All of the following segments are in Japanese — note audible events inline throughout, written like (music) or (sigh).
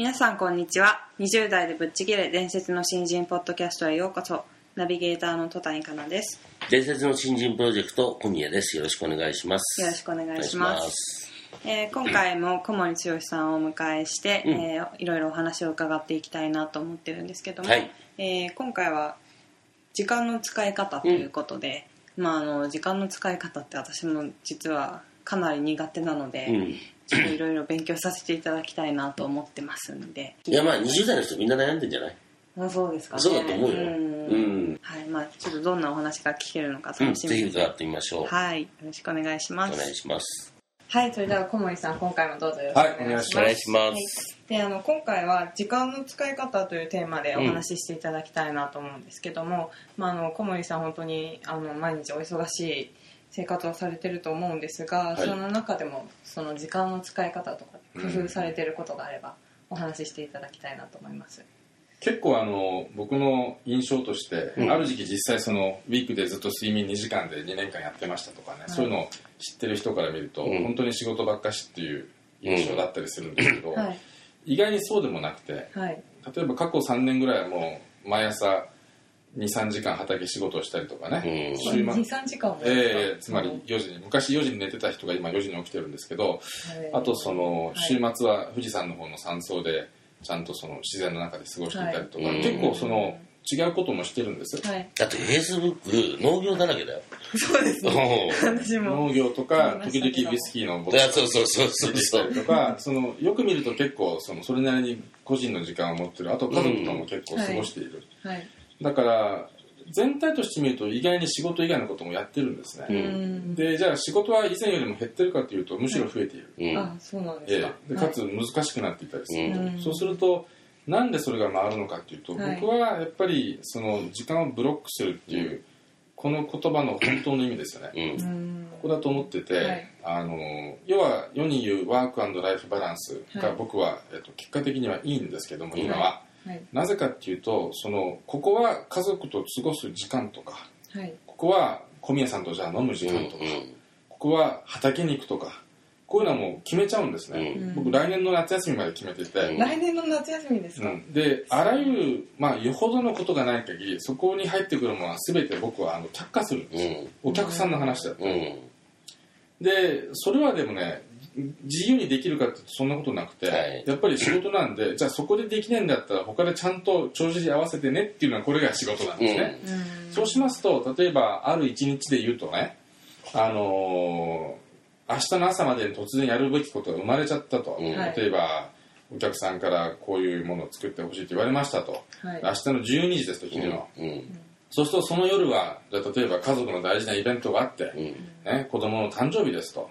皆さんこんにちは。20代でぶっちぎれ伝説の新人ポッドキャストへようこそ。ナビゲーターの戸谷香奈です。伝説の新人プロジェクト小宮です。よろしくお願いします。よろしくお願いします。えー今回も小森剛さんをお迎えして、うん。えーいろいろお話を伺っていきたいなと思ってるんですけども、はい。えー今回は時間の使い方ということで、まあ、あの時間の使い方って私も実はかなり苦手なので、うんちょっといろいろ勉強させていただきたいなと思ってますんで。いやまあ20代の人みんな悩んでんじゃない？まあそうですか。ねそうだと思うよ。ん。うん。はい。まあ、ちょっとどんなお話が聞けるのかうん楽しみです、ぜひ伺ってみましょう、はい。よろしくお願いします。お願いします。はい、それでは小森さん、今回もどうぞよろしくお願いします。はいお願いします。はい。で、あの今回は時間の使い方というテーマでお話ししていただきたいなと思うんですけども、まああの小森さん本当にあの毎日お忙しい生活をされてると思うんですが、はい。その中でもその時間の使い方とか工夫されてることがあればお話ししていただきたいなと思います。結構あの僕の印象として、うん。ある時期実際そのウィークでずっと睡眠2時間で2年間やってましたとかね、い。そういうのを知ってる人から見ると、うん。本当に仕事ばっかしっていう印象だったりするんですけど、はい。意外にそうでもなくてはい。例えば過去3年ぐらいはもう毎朝23時間畑仕事をしたりとかね、うん。週末。二三時間もええつまりはい4時に。昔4時に寝てた人が今4時に起きてるんですけどあとそのはい。週末は富士山の方の山荘でちゃんとその自然の中で過ごしていたりとか、はい結構その違うこともしてるんです、はい。だってフェイスブック農業だらけだよ。そうですね。私も。農業とか時々ウイスキーのボいやそうそうそう。そうそうりとかそのよく見ると結構そのそれなりに個人の時間を持ってるあと家族とも結構過ごしている、はいだから全体として見ると意外に仕事以外のこともやってるんですね、ううん。でじゃあ仕事は以前よりも減ってるかというとむしろ増えている、うん。あそうなんですえか、えでかつ難しくなっていたりする、うん。そうするとなんでそれが回るのかっていうと、はい。僕はやっぱりその時間をブロックするっていう、この言葉の本当の意味ですよね、うん。うん。ここだと思ってて、はい。あの要は世に言うワークライフバランスはい。が僕は、えっと、結果的にはいいんですけども今は、はい。なぜかっていうとそのここは家族と過ごす時間とかはい。ここは小宮さんとじゃあ飲む時うん間とか、ここは畑に行くとかこういうのはもう決めちゃうんですね、うん。僕来年の夏休みまで決めてて、うん。来年の夏休みですか、うん。であらゆる、まあ、よほどのことがない限りそこに入ってくるものは全て僕はあの却下するんです。よ、お客さんの話だと、うん。でそれはでもね自由にできるかっていうとそんなことなくて、はい。やっぱり仕事なんでじゃあそこでできないんだったら他でちゃんと帳尻合わせてねっていうのはこれが仕事なんですね、うん。そうしますと例えばある一日で言うとねあのー明日の朝までに突然やるべきことが生まれちゃったと、うん。はい。例えばお客さんからこういうものを作ってほしいと言われましたと、はい。明日の12時ですと昼の、うん。そうするとその夜はじゃあ例えば家族の大事なイベントがあって、うん。ね、子供の誕生日ですと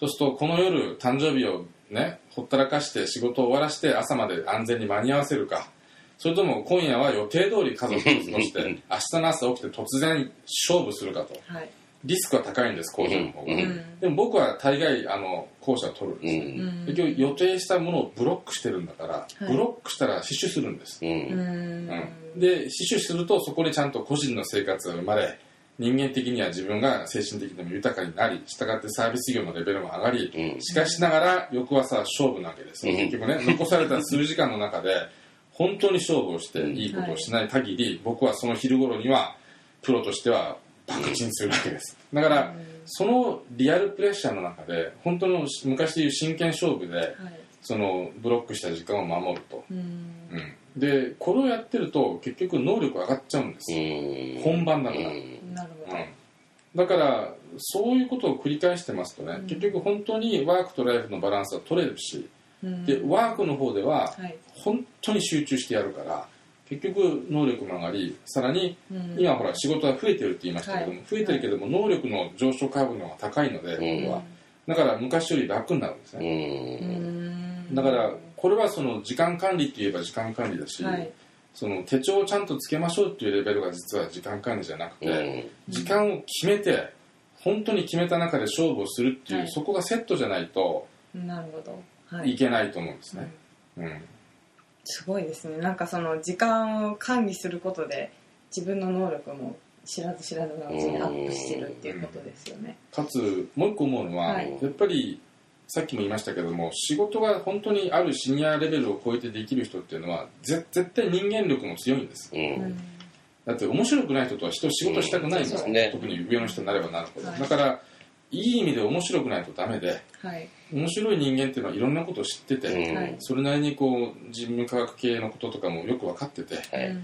そうするとこの夜誕生日をねほったらかして仕事を終わらして朝まで安全に間に合わせるか。それとも今夜は予定通り家族と過ごして明日の朝起きて突然勝負するかと。はい。リスクは高いんです工場の方が、うん。でも僕は大概あの後者を取るんうですね、ん。結局予定したものをブロックしてるんだから、い。ブロックしたら死守するんです、で死守するとそこでちゃんと個人の生活が生まれ人間的には自分が精神的にも豊かになり従ってサービス業のレベルも上がり、うん。しかしながら翌朝は勝負なわけです、うん。結局ね残された数時間の中で本当に勝負をしていいことをしない限り、僕はその昼頃にはプロとしては爆沈するわけです。だから、そのリアルプレッシャーの中で本当の昔でいう真剣勝負ではい。そのブロックした時間を守ると、うん。うん。でこれをやってると結局能力上がっちゃうんです本番だから、だからそういうことを繰り返してますとね、うん。結局本当にワークとライフのバランスは取れるし、うん。でワークの方でははい。本当に集中してやるから結局能力も上がりさらにうん。今ほら仕事は増えてるって言いましたけども、はい。増えてるけども能力の上昇株の方が高いので、ん。僕は。だから昔より楽になるんですうね、ん。だからこれはその時間管理って言えば時間管理だし、はいその手帳をちゃんとつけましょうっていうレベルが実は時間管理じゃなくて、うん。時間を決めて本当に決めた中で勝負をするっていう、はい。そこがセットじゃないとなるほど。はい。いけないと思うんですね、うん。すごいですね。なんかその時間を管理することで自分の能力も知らず知らずのうちにアップしてるっていうことですよね。かつもう一個思うのは、はい。やっぱりさっきも言いましたけども仕事が本当にあるシニアレベルを超えてできる人っていうのはぜ絶対人間力も強いんです。うん。だって面白くない人とは人仕事したくないんですよ、うんね。特に上の人になればなるほど、はい。だからいい意味で面白くないとダメではい。面白い人間っていうのはいろんなことを知ってて、うん。はい。それなりにこう人文科学系のこととかもよく分かっててはい。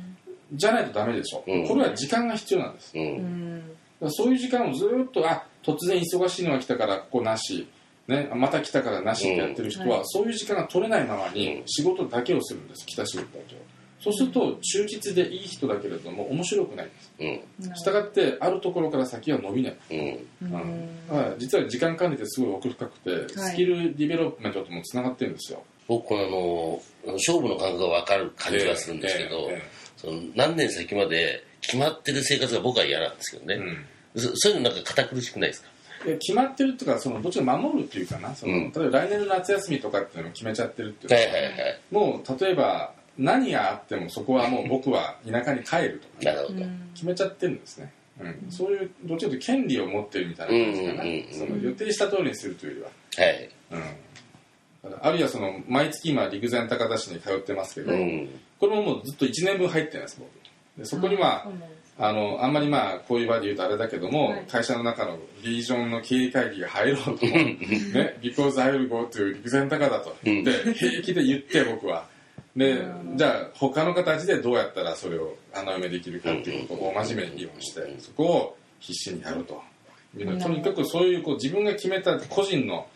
じゃないとダメでしょ、うん。これは時間が必要なんです。う。うんそういう時間をずーっとあ突然忙しいのが来たからここなし、ね、また来たからなしってやってる人は、そういう時間が取れないままうん。に仕事だけをするんです来た仕事だけをそうすると忠実でいい人だけれども面白くないんです。うん。したがってあるところから先は伸びない、うん。うん。実は時間管理ってすごい奥深くて、はい。スキルディベロップメントともつながってるんですよ。僕、あの、勝負の感覚が分かる感じはするんですけどええええ、その何年先まで決まってる生活が僕は嫌なんですけどね。うん。そそういうのなんか堅苦しくないですか？で決まってるっていうかそのどっちか守るっていうかなその、うん。例えば来年の夏休みとかっていうのを決めちゃってるっていうのははいはいはい。もう例えば何があってもそこはもう僕は田舎に帰るとかなるほど。決めちゃってるんですね、うん、そういうどっちかというと権利を持ってるみたいな感じかな、うんうんうんその予定した通りにするというよりはい。は、うん、あるいはその毎月今陸前高田市に通ってますけど、うん。これももうずっと1年分入ってるんです僕でそこにはそうなん。ですあのあんまりまあこういう場で言うとあれだけども、はい。会社の中のリージョンの経営会議が入ろうともね because I will go to 陸前高田と。言って、平気で言って僕は。でうん。じゃあ他の形でどうやったらそれを穴埋めできるかっていうことを真面目に議論してそこを必死にやると。とにかくそういうこう自分が決めた個人の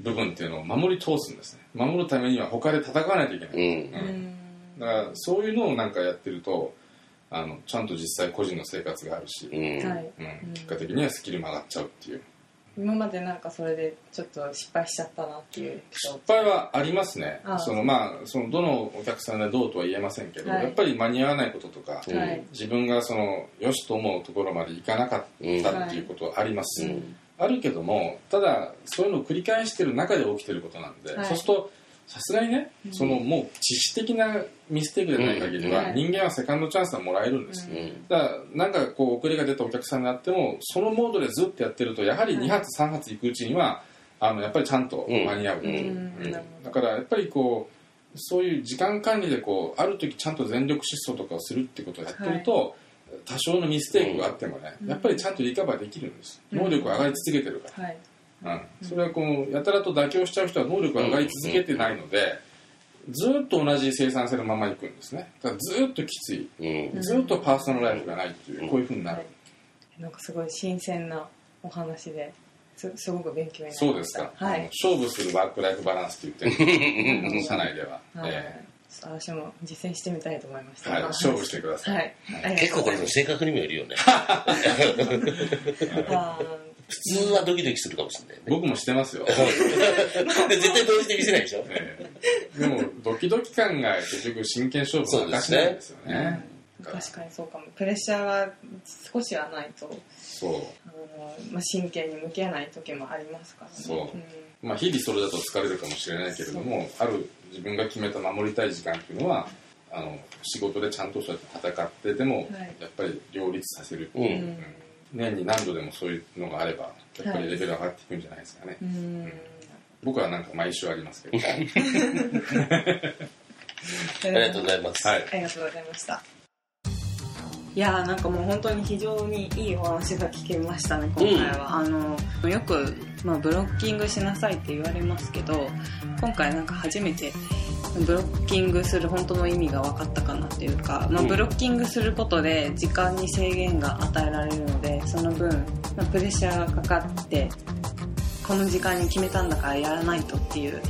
部分っていうのを守り通すんですね。守るためには他で戦わないといけない、うん。うん。だからそういうのをなんかやってるとあのちゃんと実際個人の生活があるし、うん。はい。うん、結果的にはスキルも上がっちゃうっていう。今までなんかそれでちょっと失敗しちゃったなっていう失敗はありますね。そのまあそのどのお客さんでどうとは言えませんけど、はい。やっぱり間に合わないこととか、うんはい。自分がそのよしと思うところまでいかなかったっていうことはあります、うん。あるけどもただそういうのを繰り返してる中で起きてることなんで、はい。そうするとさすがにね、そのもう知識的なミステイクでない限りは、うん。人間はセカンドチャンスはもらえるんです、うんうん。だからなんかこう遅れが出たお客さんになってもそのモードでずっとやってるとやはり2発3発行くうちにはあのやっぱりちゃんと間に合うだからやっぱりこうそういう時間管理でこうある時ちゃんと全力疾走とかをするっていうことをやってると、多少のミステイクがあってもね、うん。やっぱりちゃんとリカバーできるんです。うん。能力が上がり続けてるかはい。ら、うん。それはこうやたらと妥協しちゃう人は能力が上がり続けてないので、ずっと同じ生産性のままいくんですね。だからずっときつい。うん。ずっとパーソナルライフがないっていう、うん。こういうふうになる、なんかすごい新鮮なお話ですすごく勉強になりました。そうですか、はい、勝負するワークライフバランスって言ってる。社内では、はい。え私も実践してみたいと思いました、はい。勝負してください。はい、結構これの性格にもよるよね。(laughs) あ普通はドキドキするかもしれないね。僕もしてますよ、(laughs) で絶対同時で見せないでしょ？ええ。でもドキドキ感が結局真剣勝負の証なんですよね。ー確かにそうかも。プレッシャーが少しはないとそう。あの、まあ、真剣に向き合えない時もありますからね。そう。まあ日々それだと疲れるかもしれないけれどもある自分が決めた守りたい時間っていうのはあの仕事でちゃんとそうやって戦ってでも、はい。やっぱり両立させる。ってう。いう、うんん年に何度でもそういうのがあればやっぱりレベル上がっていくんじゃないですかね、うん。僕はなんか毎週ありますけど。あ (laughs) ありがとうございます。はい。ありがとうございました。いやーなんかもう本当に非常にいいお話が聞けましたね今回は、あのよく、まあ、ブロッキングしなさいって言われますけど今回なんか初めてブロッキングする本当の意味が分かったかなっていうか、まあ、うん。ブロッキングすることで時間に制限が与えられるのでその分、まあプレッシャーがかかってこの時間に決めたんだからやらないとっていう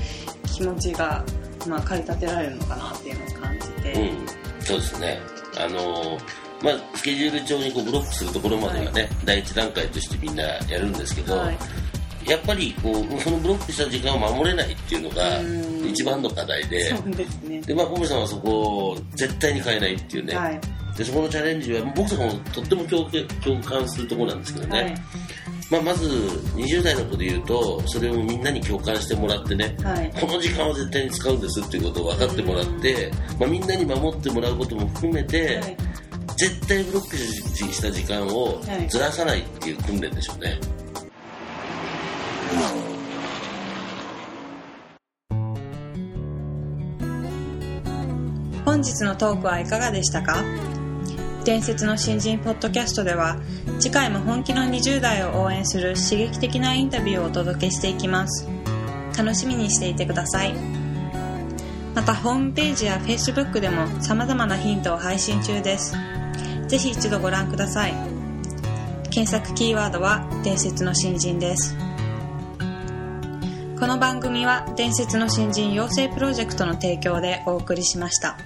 気持ちが、まあ、駆り立てられるのかなっていうのを感じて、うん。そうですね。あのまあ、スケジュール帳にこうブロックするところまではね、はい、第一段階としてみんなやるんですけど、はい、やっぱりこうそのブロックした時間を守れないっていうのが一番の課題で。そうです、ね、でまあ、小森さんはそこを絶対に変えないっていうね、はい、でそこのチャレンジは僕とかもとっても共共感するところなんですけどね、まあ、まず20代の子で言うとそれをみんなに共感してもらってね、はい、この時間は絶対に使うんですっていうことを分かってもらって、まあ、みんなに守ってもらうことも含めて、はい、絶対ブロックした時間をずらさないっていう訓練でしょうね。本日のトークはいかがでしたか？伝説の新人ポッドキャストでは次回も本気の20代を応援する刺激的なインタビューをお届けしていきます。楽しみにしていてください。またホームページや Facebook でも様々なヒントを配信中です。ぜひ一度ご覧ください。検索キーワードは伝説の新人です。この番組は伝説の新人養成プロジェクトの提供でお送りしました。